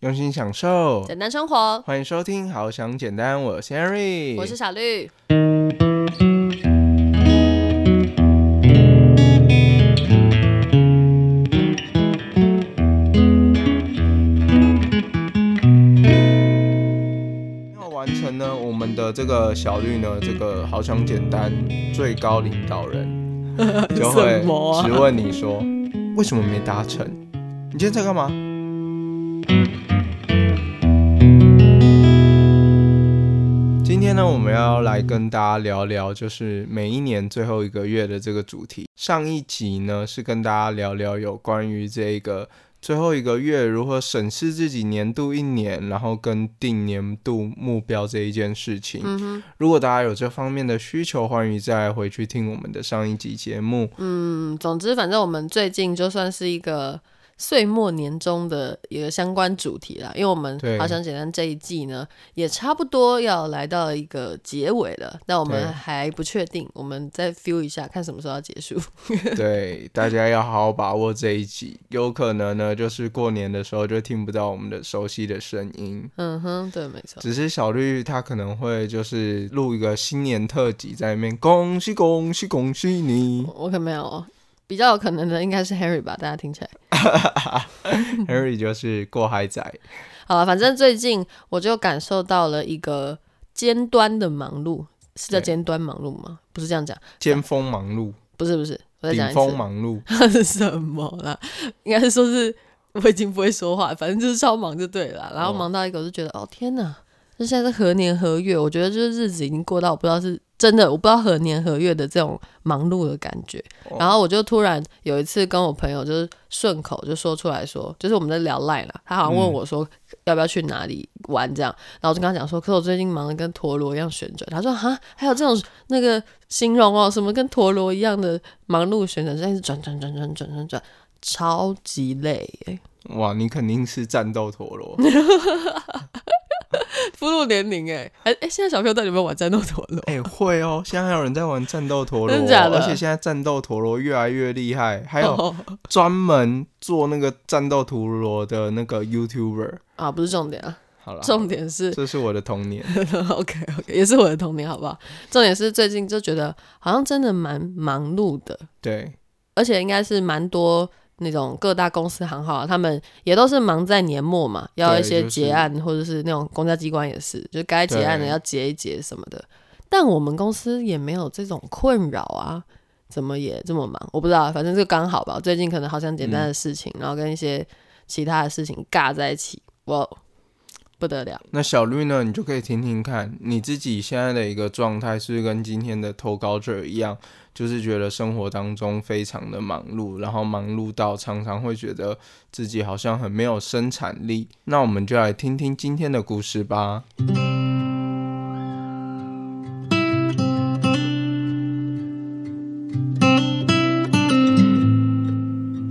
用心享受简单生活。欢迎收听《好想简单》，我是 Henry，我是小绿。要完成呢，我们的这个小绿呢，这个好想简单最高领导人 就会什么啊质问你说，为什么没达成？你今天在干嘛？呢，我们要来跟大家聊聊，就是每一年最后一个月的这个主题。上一集呢是跟大家聊聊有关于这个最后一个月如何审视自己年度一年，然后跟定年度目标这一件事情。嗯，如果大家有这方面的需求，欢迎再回去听我们的上一集节目。嗯，总之，反正我们最近就算是一个岁末年终的一个相关主题啦，因为我们好想简单这一季呢，也差不多要来到一个结尾了，那我对们还不确定，我们再 feel 一下，看什么时候要结束。对，大家要好好把握这一集，有可能呢，就是过年的时候就听不到我们的熟悉的声音。嗯哼，对，没错。只是小绿他可能会就是录一个新年特辑在里面，恭喜恭喜恭喜你我可没有哦，比较有可能的应该是 Harry 吧，大家听起来。Harry 就是过海仔，好了，反正最近我就感受到了一个尖端的忙碌，是叫尖端忙碌吗？不是这样讲，尖峰忙碌，不是不是，我再讲顶一次，峰忙碌，是什么啦？应该是说是我已经不会说话，反正就是超忙就对了啦。然后哦忙到一个，我就觉得哦天哪，这现在是何年何月？我觉得就是日子已经过到我不知道是真的，我不知道何年何月的这种忙碌的感觉。哦然后我就突然有一次跟我朋友就是顺口就说出来说，就是我们在聊赖了，他好像问嗯我说要不要去哪里玩这样，然后我就跟他讲说，可是我最近忙得跟陀螺一样旋转。他说哈，还有这种那个形容哦，什么跟陀螺一样的忙碌旋转，但是转转转转转转转，超级累耶。哇，你肯定是战斗陀螺，步入年龄哎，哎哎，现在小朋友到底有没有玩战斗陀螺？哎、会哦，现在还有人在玩战斗陀螺哦，真的假的而且现在战斗陀螺越来越厉害，还有哦专门做那个战斗陀螺的那个 YouTuber。啊，不是重点啊，好了，重点是这是我的童年。OK OK，也是我的童年，好不好？重点是最近就觉得好像真的蛮忙碌的，对，而且应该是蛮多那种各大公司行号啊，他们也都是忙在年末嘛，要一些就是结案，或者是那种公家机关也是，就该结案的要结一结什么的。但我们公司也没有这种困扰啊，怎么也这么忙？我不知道，反正就刚好吧。最近可能好像简单的事情，然后跟一些其他的事情尬在一起，哇，不得了。那小绿呢？你就可以听听看，你自己现在的一个状态是跟今天的投稿者一样，就是觉得生活当中非常的忙碌，然后忙碌到常常会觉得自己好像很没有生产力。那我们就来听听今天的故事吧。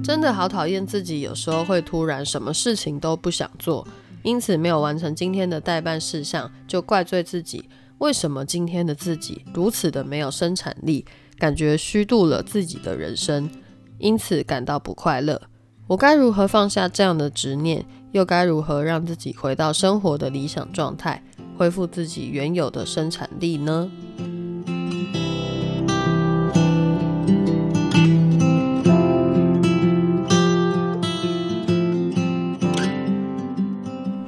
真的好讨厌自己，有时候会突然什么事情都不想做，因此没有完成今天的代办事项，就怪罪自己。为什么今天的自己如此的没有生产力，感觉虚度了自己的人生，因此感到不快乐。我该如何放下这样的执念，又该如何让自己回到生活的理想状态，恢复自己原有的生产力呢？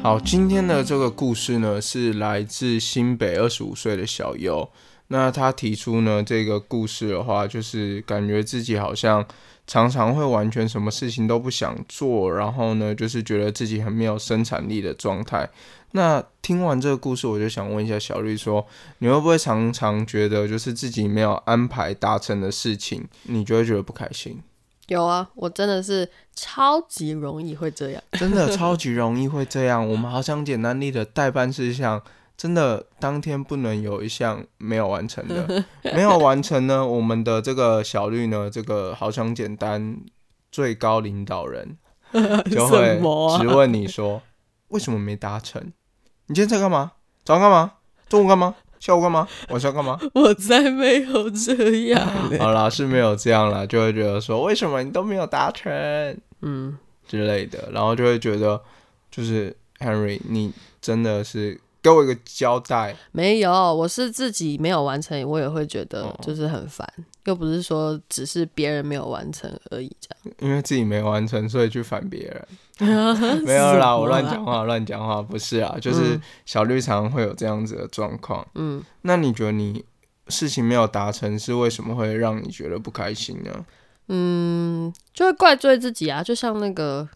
好，今天的这个故事呢，是来自新北二十五岁的小优。那他提出呢，这个故事的话，就是感觉自己好像常常会完全什么事情都不想做，然后呢，就是觉得自己很没有生产力的状态。那听完这个故事，我就想问一下小绿说，你会不会常常觉得，就是自己没有安排达成的事情，你就会觉得不开心？有啊，我真的是超级容易会这样。真的超级容易会这样。我们好想简单力的代办事项，真的当天不能有一项没有完成的，没有完成呢，我们的这个小绿呢，这个好想简单最高领导人 就会什么啊质问你说，为什么没达成？你今天在干嘛？早上干嘛？中午干嘛？下午干嘛？晚上干嘛？我才没有这样。好啦，是没有这样啦，就会觉得说，为什么你都没有达成嗯，之类的，然后就会觉得，就是 Henry，你真的是给我一个交代。没有，我是自己没有完成，我也会觉得就是很烦，又不是说只是别人没有完成而已，这样。因为自己没完成，所以去烦别人。没有啦，我乱讲话，乱讲话，不是啊，就是小绿常会有这样子的状况。嗯，那你觉得你事情没有达成，是为什么会让你觉得不开心呢？嗯，就会怪罪自己啊，就像那个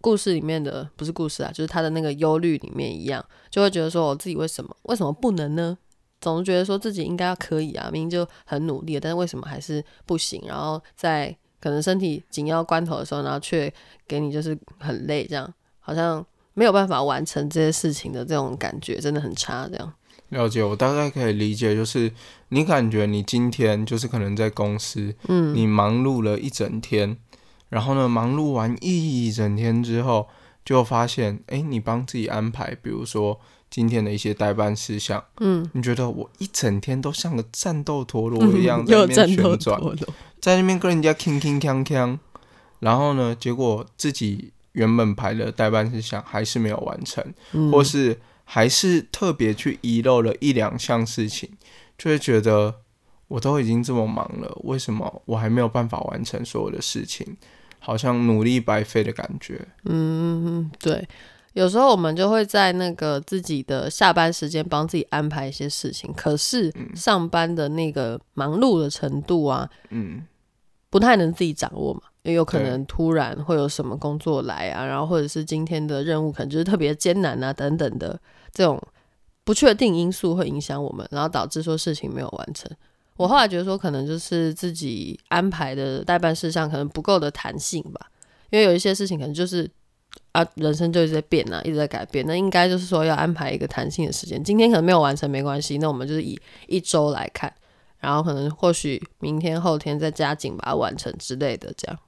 故事里面的，不是故事啊，就是他的那个忧虑里面一样，就会觉得说我自己为什么为什么不能呢？总是觉得说自己应该要可以啊，明明就很努力，但是为什么还是不行？然后在可能身体紧要关头的时候，然后却给你就是很累，这样好像没有办法完成这些事情的这种感觉，真的很差。这样了解，我大概可以理解，就是你感觉你今天就是可能在公司，嗯，你忙碌了一整天，然后呢，忙碌完一整天之后，就发现，哎，你帮自己安排，比如说今天的一些代办事项，嗯，你觉得我一整天都像个战斗陀螺一样在那边旋转。在那边跟人家铿铿锵锵，然后呢，结果自己原本排的代办事项还是没有完成，或是还是特别去遗漏了一两项事情，就会觉得我都已经这么忙了，为什么我还没有办法完成所有的事情？好像努力白费的感觉。嗯，对，有时候我们就会在那个自己的下班时间帮自己安排一些事情，可是上班的那个忙碌的程度啊，嗯。不太能自己掌握嘛，也有可能突然会有什么工作来啊，然后或者是今天的任务可能就是特别艰难啊等等的这种不确定因素会影响我们，然后导致说事情没有完成。我后来觉得说可能就是自己安排的代办事项可能不够的弹性吧，因为有一些事情可能就是啊人生就一直在变啊，一直在改变，那应该就是说要安排一个弹性的时间。今天可能没有完成没关系，那我们就是以一周来看。然后可能或许明天后天再加紧把它完成之类的，这样。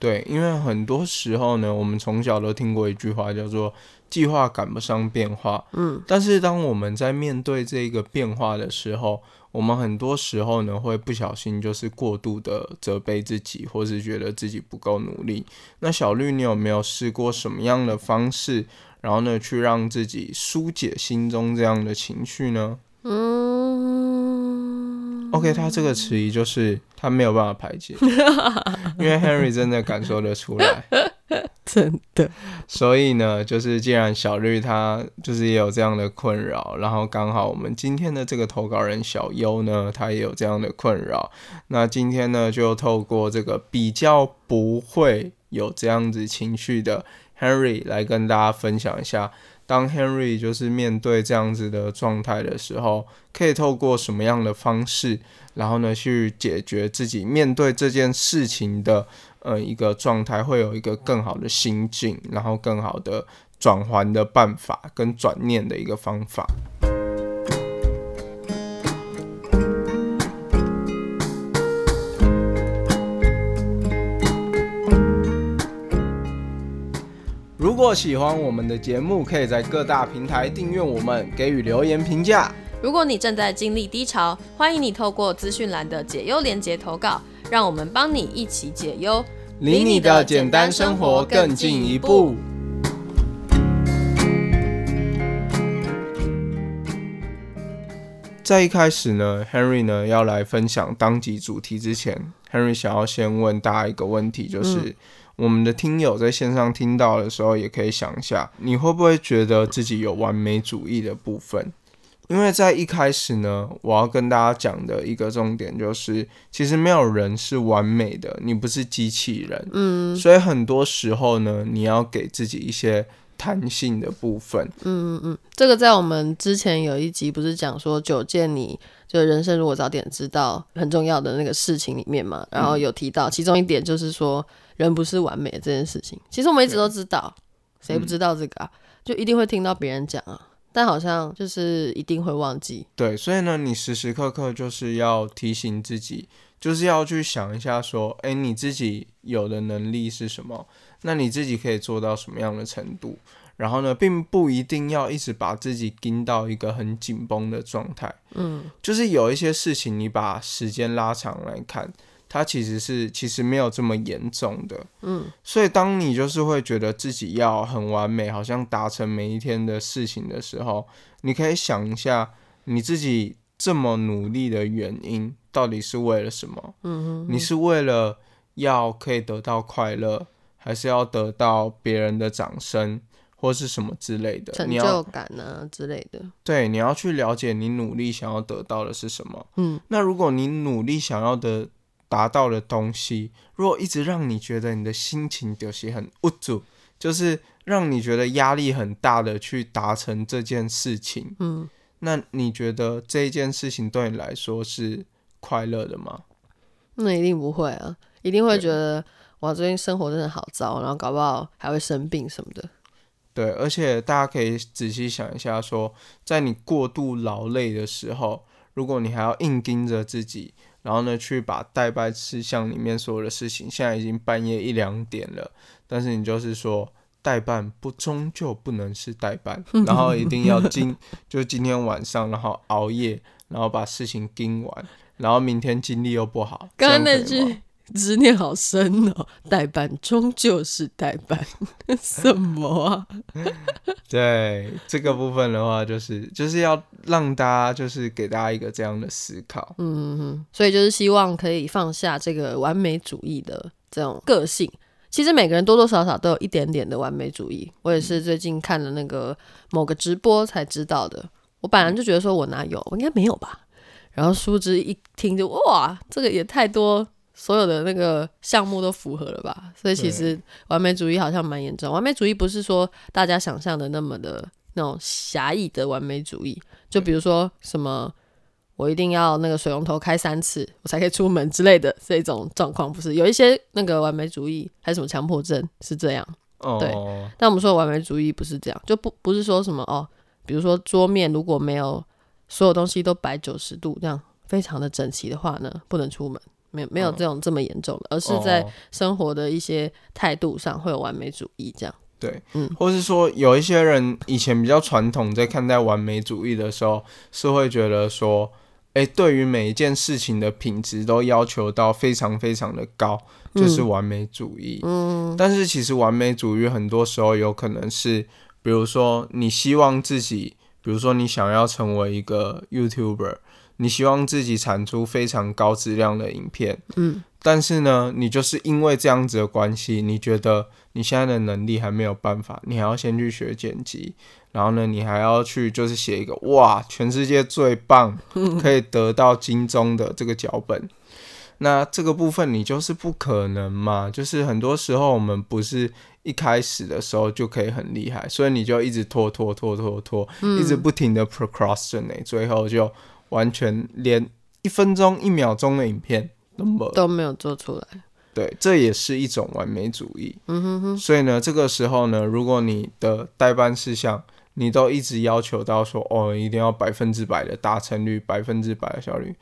对，因为很多时候呢，我们从小都听过一句话，叫做“计划赶不上变化”。嗯。但是当我们在面对这个变化的时候，我们很多时候呢会不小心就是过度的责备自己，或是觉得自己不够努力。那小绿，你有没有试过什么样的方式，然后呢去让自己疏解心中这样的情绪呢？嗯。OK，他这个迟疑就是他没有办法排解，因为 Henry 真的感受得出来，真的。所以呢，就是既然小绿他就是也有这样的困扰，然后刚好我们今天的这个投稿人小优呢，他也有这样的困扰，那今天呢就透过这个比较不会有这样子情绪的 Henry 来跟大家分享一下。当 Henry 就是面对这样子的状态的时候，可以透过什么样的方式，然后呢去解决自己面对这件事情的呃一个状态，会有一个更好的心境，然后更好的转换的办法跟转念的一个方法。如果喜欢我们的节目，可以在各大平台订阅我们，给予留言评价。如果你正在经历低潮，欢迎你透过资讯栏的解忧连接投稿，让我们帮你一起解忧，离你的简单生活更进一步。在一开始呢，Henry 呢要来分享当集主题之前，Henry 想要先问大家一个问题，就是。我们的听友在线上听到的时候，也可以想一下，你会不会觉得自己有完美主义的部分？因为在一开始呢，我要跟大家讲的一个重点就是，其实没有人是完美的，你不是机器人，嗯，所以很多时候呢，你要给自己一些弹性的部分。嗯嗯嗯，这个在我们之前有一集不是讲说九件你就人生如果早点知道很重要的那个事情里面嘛，然后有提到其中一点就是说。人不是完美的这件事情，其实我们一直都知道，谁不知道这个啊？就一定会听到别人讲啊，但好像就是一定会忘记。对，所以呢，你时时刻刻就是要提醒自己，就是要去想一下，说，哎，你自己有的能力是什么？那你自己可以做到什么样的程度？然后呢，并不一定要一直把自己盯到一个很紧绷的状态。嗯，就是有一些事情，你把时间拉长来看。它其实是其实没有这么严重的。嗯，所以当你就是会觉得自己要很完美，好像达成每一天的事情的时候，你可以想一下你自己这么努力的原因到底是为了什么？嗯哼你是为了要可以得到快乐，还是要得到别人的掌声？或是什么之类的成就感啊之类的，对，你要去了解你努力想要得到的是什么。嗯，那如果你努力想要的达到的东西，如果一直让你觉得你的心情就是很无助，就是让你觉得压力很大的去达成这件事情，嗯，那你觉得这一件事情对你来说是快乐的吗？那一定不会啊，一定会觉得哇，最近生活真的好糟，然后搞不好还会生病什么的。对，而且大家可以仔细想一下，说在你过度劳累的时候，如果你还要硬盯着自己，然后呢去把代办事项里面所有的事情，现在已经半夜一两点了，但是你就是说代办不终究不能是代办，然后一定要今就今天晚上，然后熬夜，然后把事情盯完，然后明天精力又不好，刚刚那句。执念好深哦，代办终究是代办，什么啊？对这个部分的话，就是就是要让大家就是给大家一个这样的思考，嗯哼，所以就是希望可以放下这个完美主义的这种个性。其实每个人多多少少都有一点点的完美主义，我也是最近看了那个某个直播才知道的。我本来就觉得说我哪有，我应该没有吧？然后殊不知一听就哇，这个也太多。所有的那个项目都符合了吧？所以其实完美主义好像蛮严重。完美主义不是说大家想象的那么的那种狭义的完美主义。就比如说什么，我一定要那个水龙头开三次我才可以出门之类的这种状况，不是有一些那个完美主义还是什么强迫症是这样。对，但我们说完美主义不是这样，就不不是说什么哦，比如说桌面如果没有所有东西都摆九十度这样非常的整齐的话呢，不能出门。没有没有这种这么严重的，而是在生活的一些态度上会有完美主义这样。对，嗯，或是说有一些人以前比较传统，在看待完美主义的时候，是会觉得说，哎，对于每一件事情的品质都要求到非常非常的高，就是完美主义。嗯，但是其实完美主义很多时候有可能是，比如说你希望自己，比如说你想要成为一个 YouTuber。你希望自己产出非常高质量的影片，嗯，但是呢，你就是因为这样子的关系，你觉得你现在的能力还没有办法，你还要先去学剪辑，然后呢，你还要去就是写一个哇，全世界最棒，可以得到金钟的这个脚本，那这个部分你就是不可能嘛，就是很多时候我们不是一开始的时候就可以很厉害，所以你就一直拖拖拖拖拖，一直不停的 procrastinate，最后就。完全连一分钟、一秒钟的影片都没都没有做出来，对，这也是一种完美主义。嗯哼哼。所以呢，这个时候呢，如果你的代办事项你都一直要求到说，哦，一定要百分之百的达成率、百分之百的效率，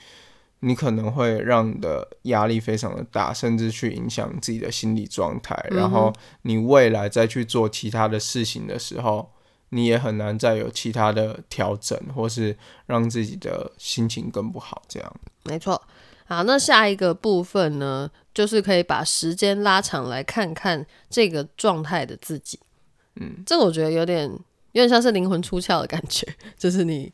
你可能会让你的压力非常的大，甚至去影响自己的心理状态。然后你未来再去做其他的事情的时候。你也很难再有其他的调整，或是让自己的心情更不好。这样没错。好，那下一个部分呢，就是可以把时间拉长来看看这个状态的自己。嗯，这个我觉得有点有点像是灵魂出窍的感觉，就是你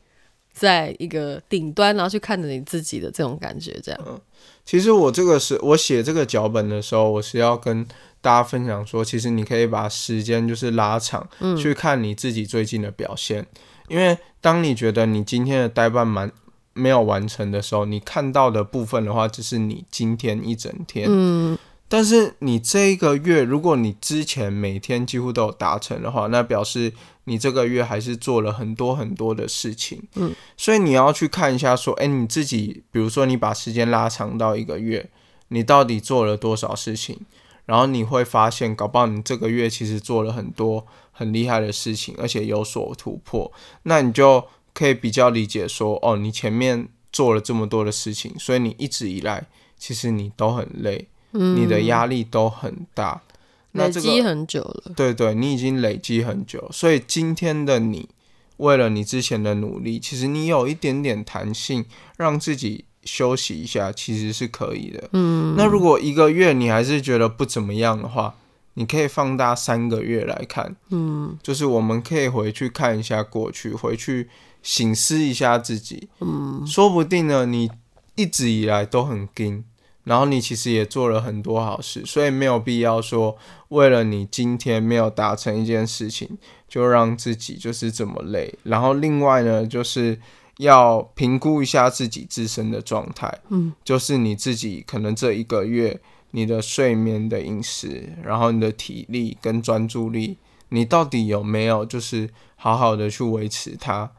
在一个顶端，然后去看着你自己的这种感觉。这样。嗯，其实我这个是我写这个脚本的时候，我是要跟。大家分享说，其实你可以把时间就是拉长，去看你自己最近的表现。因为当你觉得你今天的代办满没有完成的时候，你看到的部分的话，只是你今天一整天。嗯。但是你这一个月，如果你之前每天几乎都有达成的话，那表示你这个月还是做了很多很多的事情。嗯。所以你要去看一下，说，哎，你自己，比如说你把时间拉长到一个月，你到底做了多少事情？然后你会发现，搞不好你这个月其实做了很多很厉害的事情，而且有所突破。那你就可以比较理解说，哦，你前面做了这么多的事情，所以你一直以来其实你都很累，你的压力都很大，累积很久了。对对，你已经累积很久，所以今天的你，为了你之前的努力，其实你有一点点弹性，让自己休息一下，其实是可以的。嗯，那如果一个月你还是觉得不怎么样的话，你可以放大三个月来看。嗯，就是我们可以回去看一下过去，回去醒思一下自己。嗯，说不定呢，你一直以来都很硬。然后你其实也做了很多好事，所以没有必要说为了你今天没有达成一件事情，就让自己就是这么累。然后另外呢，就是要评估一下自己自身的状态，嗯，就是你自己可能这一个月你的睡眠的饮食，然后你的体力跟专注力，你到底有没有就是好好的去维持它？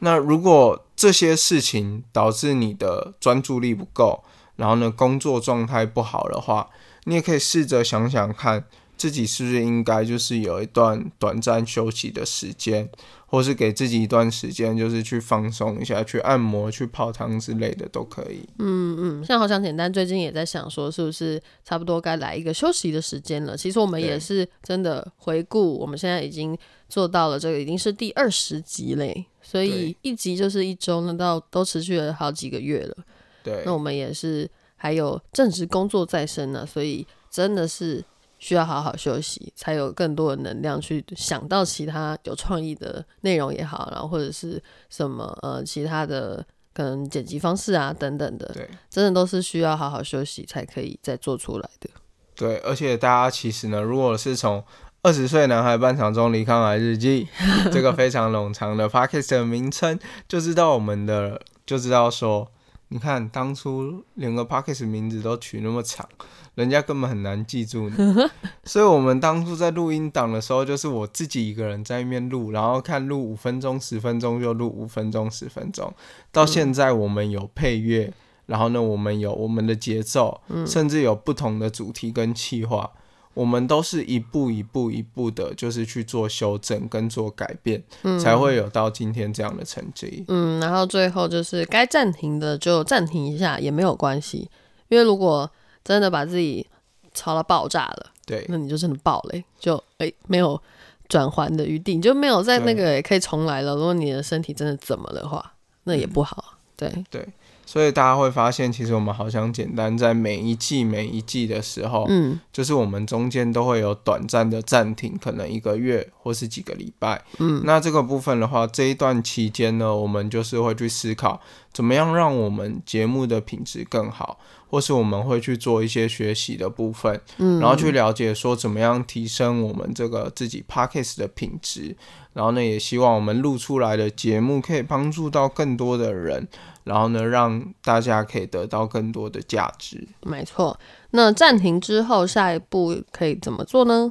那如果这些事情导致你的专注力不够，然后呢，工作状态不好的话，你也可以试着想想看，自己是不是应该就是有一段短暂休息的时间，或是给自己一段时间，就是去放松一下，去按摩、去泡汤之类的都可以。嗯嗯，像好想简单，最近也在想说，是不是差不多该来一个休息的时间了？其实我们也是真的回顾，我们现在已经做到了这个已经是第二十集嘞，所以一集就是一周，那到都持续了好几个月了。对，那我们也是还有正职工作在身呢，所以真的是需要好好休息，才有更多的能量去想到其他有创意的内容也好，然后或者是什么呃其他的可能剪辑方式啊等等的，对，真的都是需要好好休息才可以再做出来的。对，而且大家其实呢，如果是从二十岁男孩半场中离康来日记这个非常冗长的 podcast 的名称，就知道我们的就知道说。你看，当初连个 p o c k e t 名字都取那么长，人家根本很难记住你。所以，我们当初在录音档的时候，就是我自己一个人在那边录，然后看录五分钟、十分钟就录五分钟、十分钟。到现在，我们有配乐，然后呢，我们有我们的节奏，甚至有不同的主题跟企划。我们都是一步一步一步的，就是去做修正跟做改变，才会有到今天这样的成绩。嗯，然后最后就是该暂停的就暂停一下也没有关系，因为如果真的把自己吵到爆炸了，对，那你就真的爆了，就哎没有转还的余地，你就没有在那个可以重来了。如果你的身体真的怎么的话，那也不好。对对。所以大家会发现，其实我们好像简单在每一季每一季的时候，嗯，就是我们中间都会有短暂的暂停，可能一个月或是几个礼拜，嗯，那这个部分的话，这一段期间呢，我们就是会去思考怎么样让我们节目的品质更好，或是我们会去做一些学习的部分，嗯，然后去了解说怎么样提升我们这个自己 podcast 的品质，然后呢，也希望我们录出来的节目可以帮助到更多的人。然后呢，让大家可以得到更多的价值。没错，那暂停之后，下一步可以怎么做呢？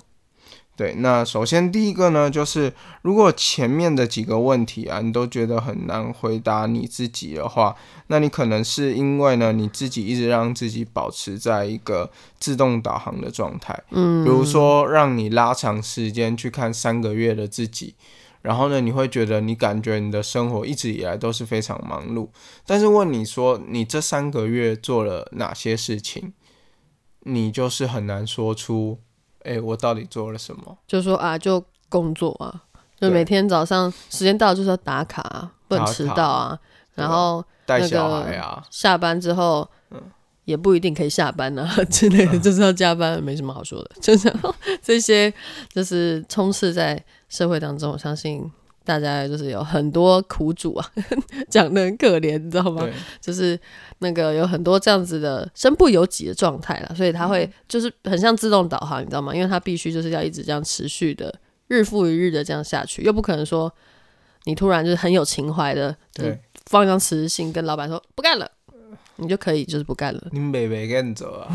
对，那首先第一个呢，就是如果前面的几个问题啊，你都觉得很难回答你自己的话，那你可能是因为呢，你自己一直让自己保持在一个自动导航的状态。嗯，比如说让你拉长时间去看三个月的自己。然后呢，你会觉得你感觉你的生活一直以来都是非常忙碌，但是问你说你这三个月做了哪些事情，你就是很难说出，哎，我到底做了什么？就说啊，就工作啊，就每天早上时间到就是要打卡，不能迟到啊，然后带小孩啊，下班之后，嗯。也不一定可以下班啊 之类的，就是要加班，没什么好说的。就是这些，就是充斥在社会当中。我相信大家就是有很多苦主啊，讲的很可怜，你知道吗？就是那个有很多这样子的身不由己的状态了，所以他会就是很像自动导航，你知道吗？因为他必须就是要一直这样持续的日复一日的这样下去，又不可能说你突然就是很有情怀的，对，放一张辞职信跟老板说不干了。你就可以就是不干了。你没没跟走啊？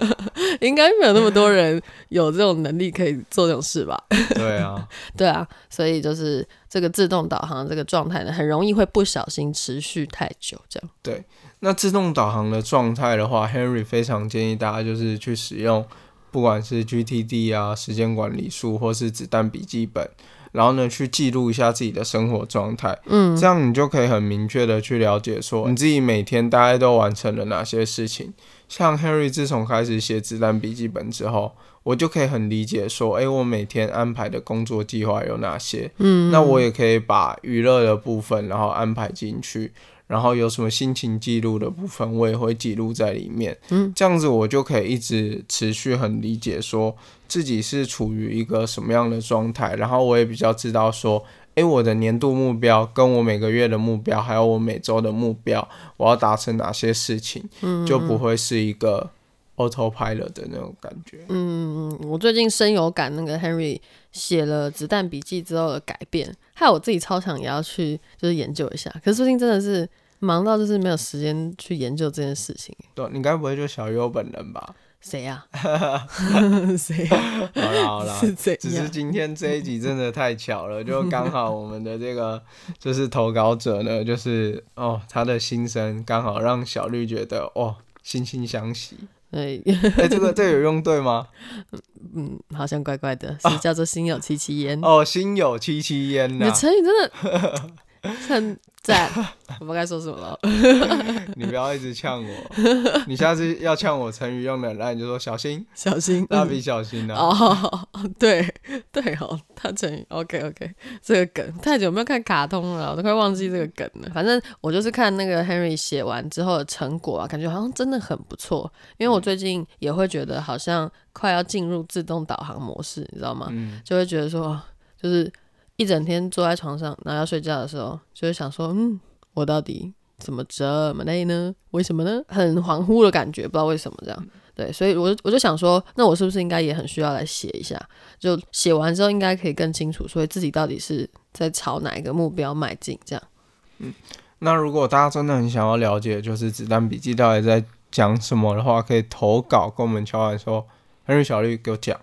应该没有那么多人有这种能力可以做这种事吧？对啊，对啊，所以就是这个自动导航这个状态呢，很容易会不小心持续太久这样。对，那自动导航的状态的话，Henry 非常建议大家就是去使用，不管是 GTD 啊、时间管理术，或是子弹笔记本。然后呢，去记录一下自己的生活状态，嗯，这样你就可以很明确的去了解说你自己每天大概都完成了哪些事情。像 Henry 自从开始写子弹笔记本之后，我就可以很理解说，哎，我每天安排的工作计划有哪些，嗯，那我也可以把娱乐的部分然后安排进去，然后有什么心情记录的部分，我也会记录在里面。嗯，这样子我就可以一直持续很理解说自己是处于一个什么样的状态，然后我也比较知道说，诶，我的年度目标跟我每个月的目标，还有我每周的目标，我要达成哪些事情，嗯就不会是一个 autopilot 的那种感觉。嗯，我最近深有感，那个 Henry 写了《子弹笔记》之后的改变，害我自己超想也要去就是研究一下。可是最近真的是忙到就是没有时间去研究这件事情。对，你该不会就小优本人吧？谁呀、谁呀、好啦好啦，是怎只是？今天这一集真的太巧了，就刚好我们的这个就是投稿者呢，就是哦他的心声刚好让小绿觉得哦惺惺相惜。对，哎、这个 这个有用对吗？嗯，好像怪怪的，是叫做心有戚戚焉。哦，心有戚戚焉呐、你的成语真的很赞，我不该说什么了。你不要一直呛我，你下次要呛我成语用的，那你就说小心，小心，蜡笔小新啊。哦，对对哦，他成语 OK OK，这个梗太久没有看卡通了，我都快忘记这个梗了。反正我就是看那个 Henry 写完之后的成果啊，感觉好像真的很不错。因为我最近也会觉得好像快要进入自动导航模式，你知道吗？嗯，就会觉得说，就是一整天坐在床上，然后要睡觉的时候，就会想说，嗯，我到底怎么这么累呢？为什么呢？很恍惚的感觉，不知道为什么这样。对，所以我就我就想说，那我是不是应该也很需要来写一下？就写完之后，应该可以更清楚，所以自己到底是在朝哪一个目标迈进？这样，嗯那如果大家真的很想要了解，就是子弹笔记到底在讲什么的话，可以投稿跟我们敲完说，henry 小绿给我讲。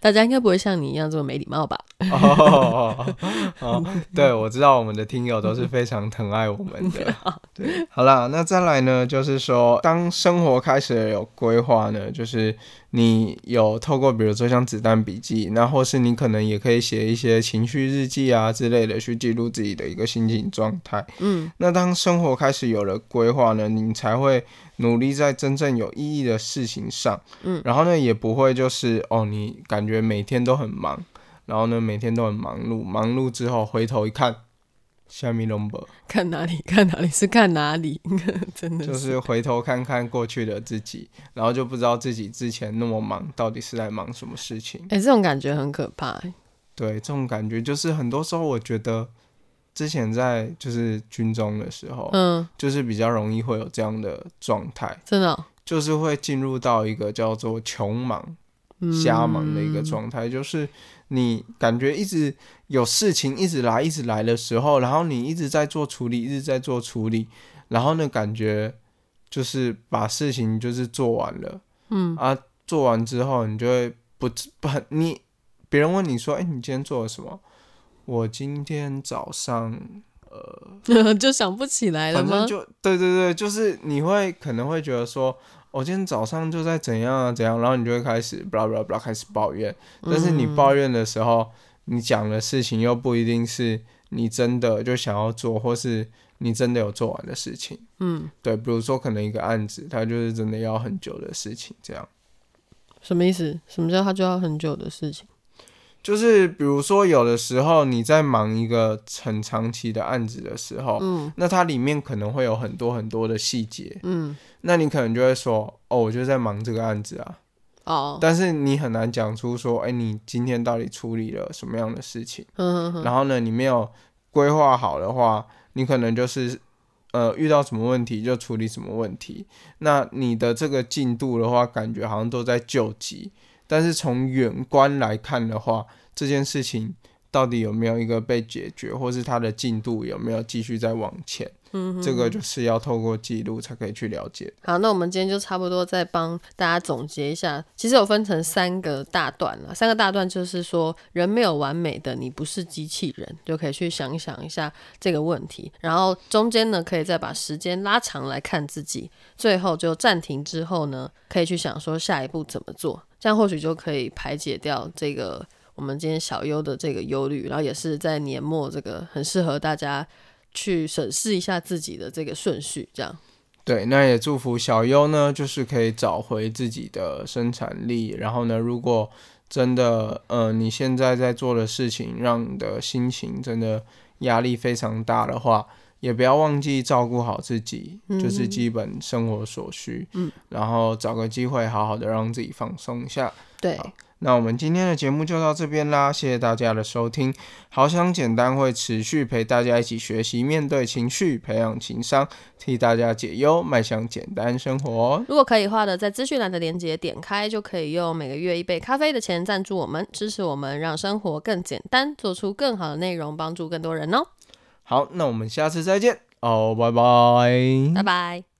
大家应该不会像你一样这么没礼貌吧？哦，哦，对，我知道我们的听友都是非常疼爱我们的。对，好啦，那再来呢，就是说，当生活开始有规划呢，就是你有透过比如说像子弹笔记，那或是你可能也可以写一些情绪日记啊之类的，去记录自己的一个心情状态。嗯，那当生活开始有了规划呢，你才会努力在真正有意义的事情上，嗯，然后呢，也不会就是哦，你感觉每天都很忙，然后呢，每天都很忙碌，忙碌之后回头一看，下面 number 看哪里看哪里是看哪里，真的就是回头看看过去的自己，然后就不知道自己之前那么忙，到底是在忙什么事情。哎、这种感觉很可怕、欸。对，这种感觉就是很多时候我觉得。之前在就是军中的时候，嗯，就是比较容易会有这样的状态，真的哦、就是会进入到一个叫做穷忙、瞎忙的一个状态，就是你感觉一直有事情一直来、一直来的时候，然后你一直在做处理，一直在做处理，然后呢，感觉就是把事情就是做完了，嗯啊，做完之后你就会不不很你别人问你说，哎、你今天做了什么？我今天早上呃 就想不起来了吗？反正就对对对，就是你会可能会觉得说，我、今天早上就在怎样啊怎样，然后你就会开始 blah blah blah 开始抱怨，但是你抱怨的时候，你讲的事情又不一定是你真的就想要做，或是你真的有做完的事情。嗯，对，比如说可能一个案子，它就是真的要很久的事情，这样。什么意思？什么叫它就要很久的事情？就是比如说，有的时候你在忙一个很长期的案子的时候，嗯那它里面可能会有很多很多的细节，嗯，那你可能就会说，哦，我就在忙这个案子啊，哦，但是你很难讲出说，哎、你今天到底处理了什么样的事情？嗯哼哼，然后呢，你没有规划好的话，你可能就是呃遇到什么问题就处理什么问题。那你的这个进度的话，感觉好像都在救急，但是从远观来看的话，这件事情到底有没有一个被解决，或是它的进度有没有继续在往前？嗯这个就是要透过记录才可以去了解。好，那我们今天就差不多再帮大家总结一下。其实有分成三个大段了，三个大段就是说，人没有完美的，你不是机器人，就可以去想想一下这个问题。然后中间呢，可以再把时间拉长来看自己，最后就暂停之后呢，可以去想说下一步怎么做，这样或许就可以排解掉这个我们今天小优的这个忧虑，然后也是在年末这个很适合大家去审视一下自己的这个顺序，这样。对，那也祝福小优呢，就是可以找回自己的生产力。然后呢，如果真的，呃，你现在在做的事情让你的心情真的压力非常大的话，也不要忘记照顾好自己，嗯就是基本生活所需。嗯，然后找个机会好好的让自己放松一下。对，那我们今天的节目就到这边啦，谢谢大家的收听。好想简单会持续陪大家一起学习，面对情绪，培养情商，替大家解忧，迈向简单生活。如果可以的话的，在资讯栏的链接点开，就可以用每个月一杯咖啡的钱赞助我们，支持我们，让生活更简单，做出更好的内容，帮助更多人哦。好，那我们下次再见哦，拜拜。拜拜。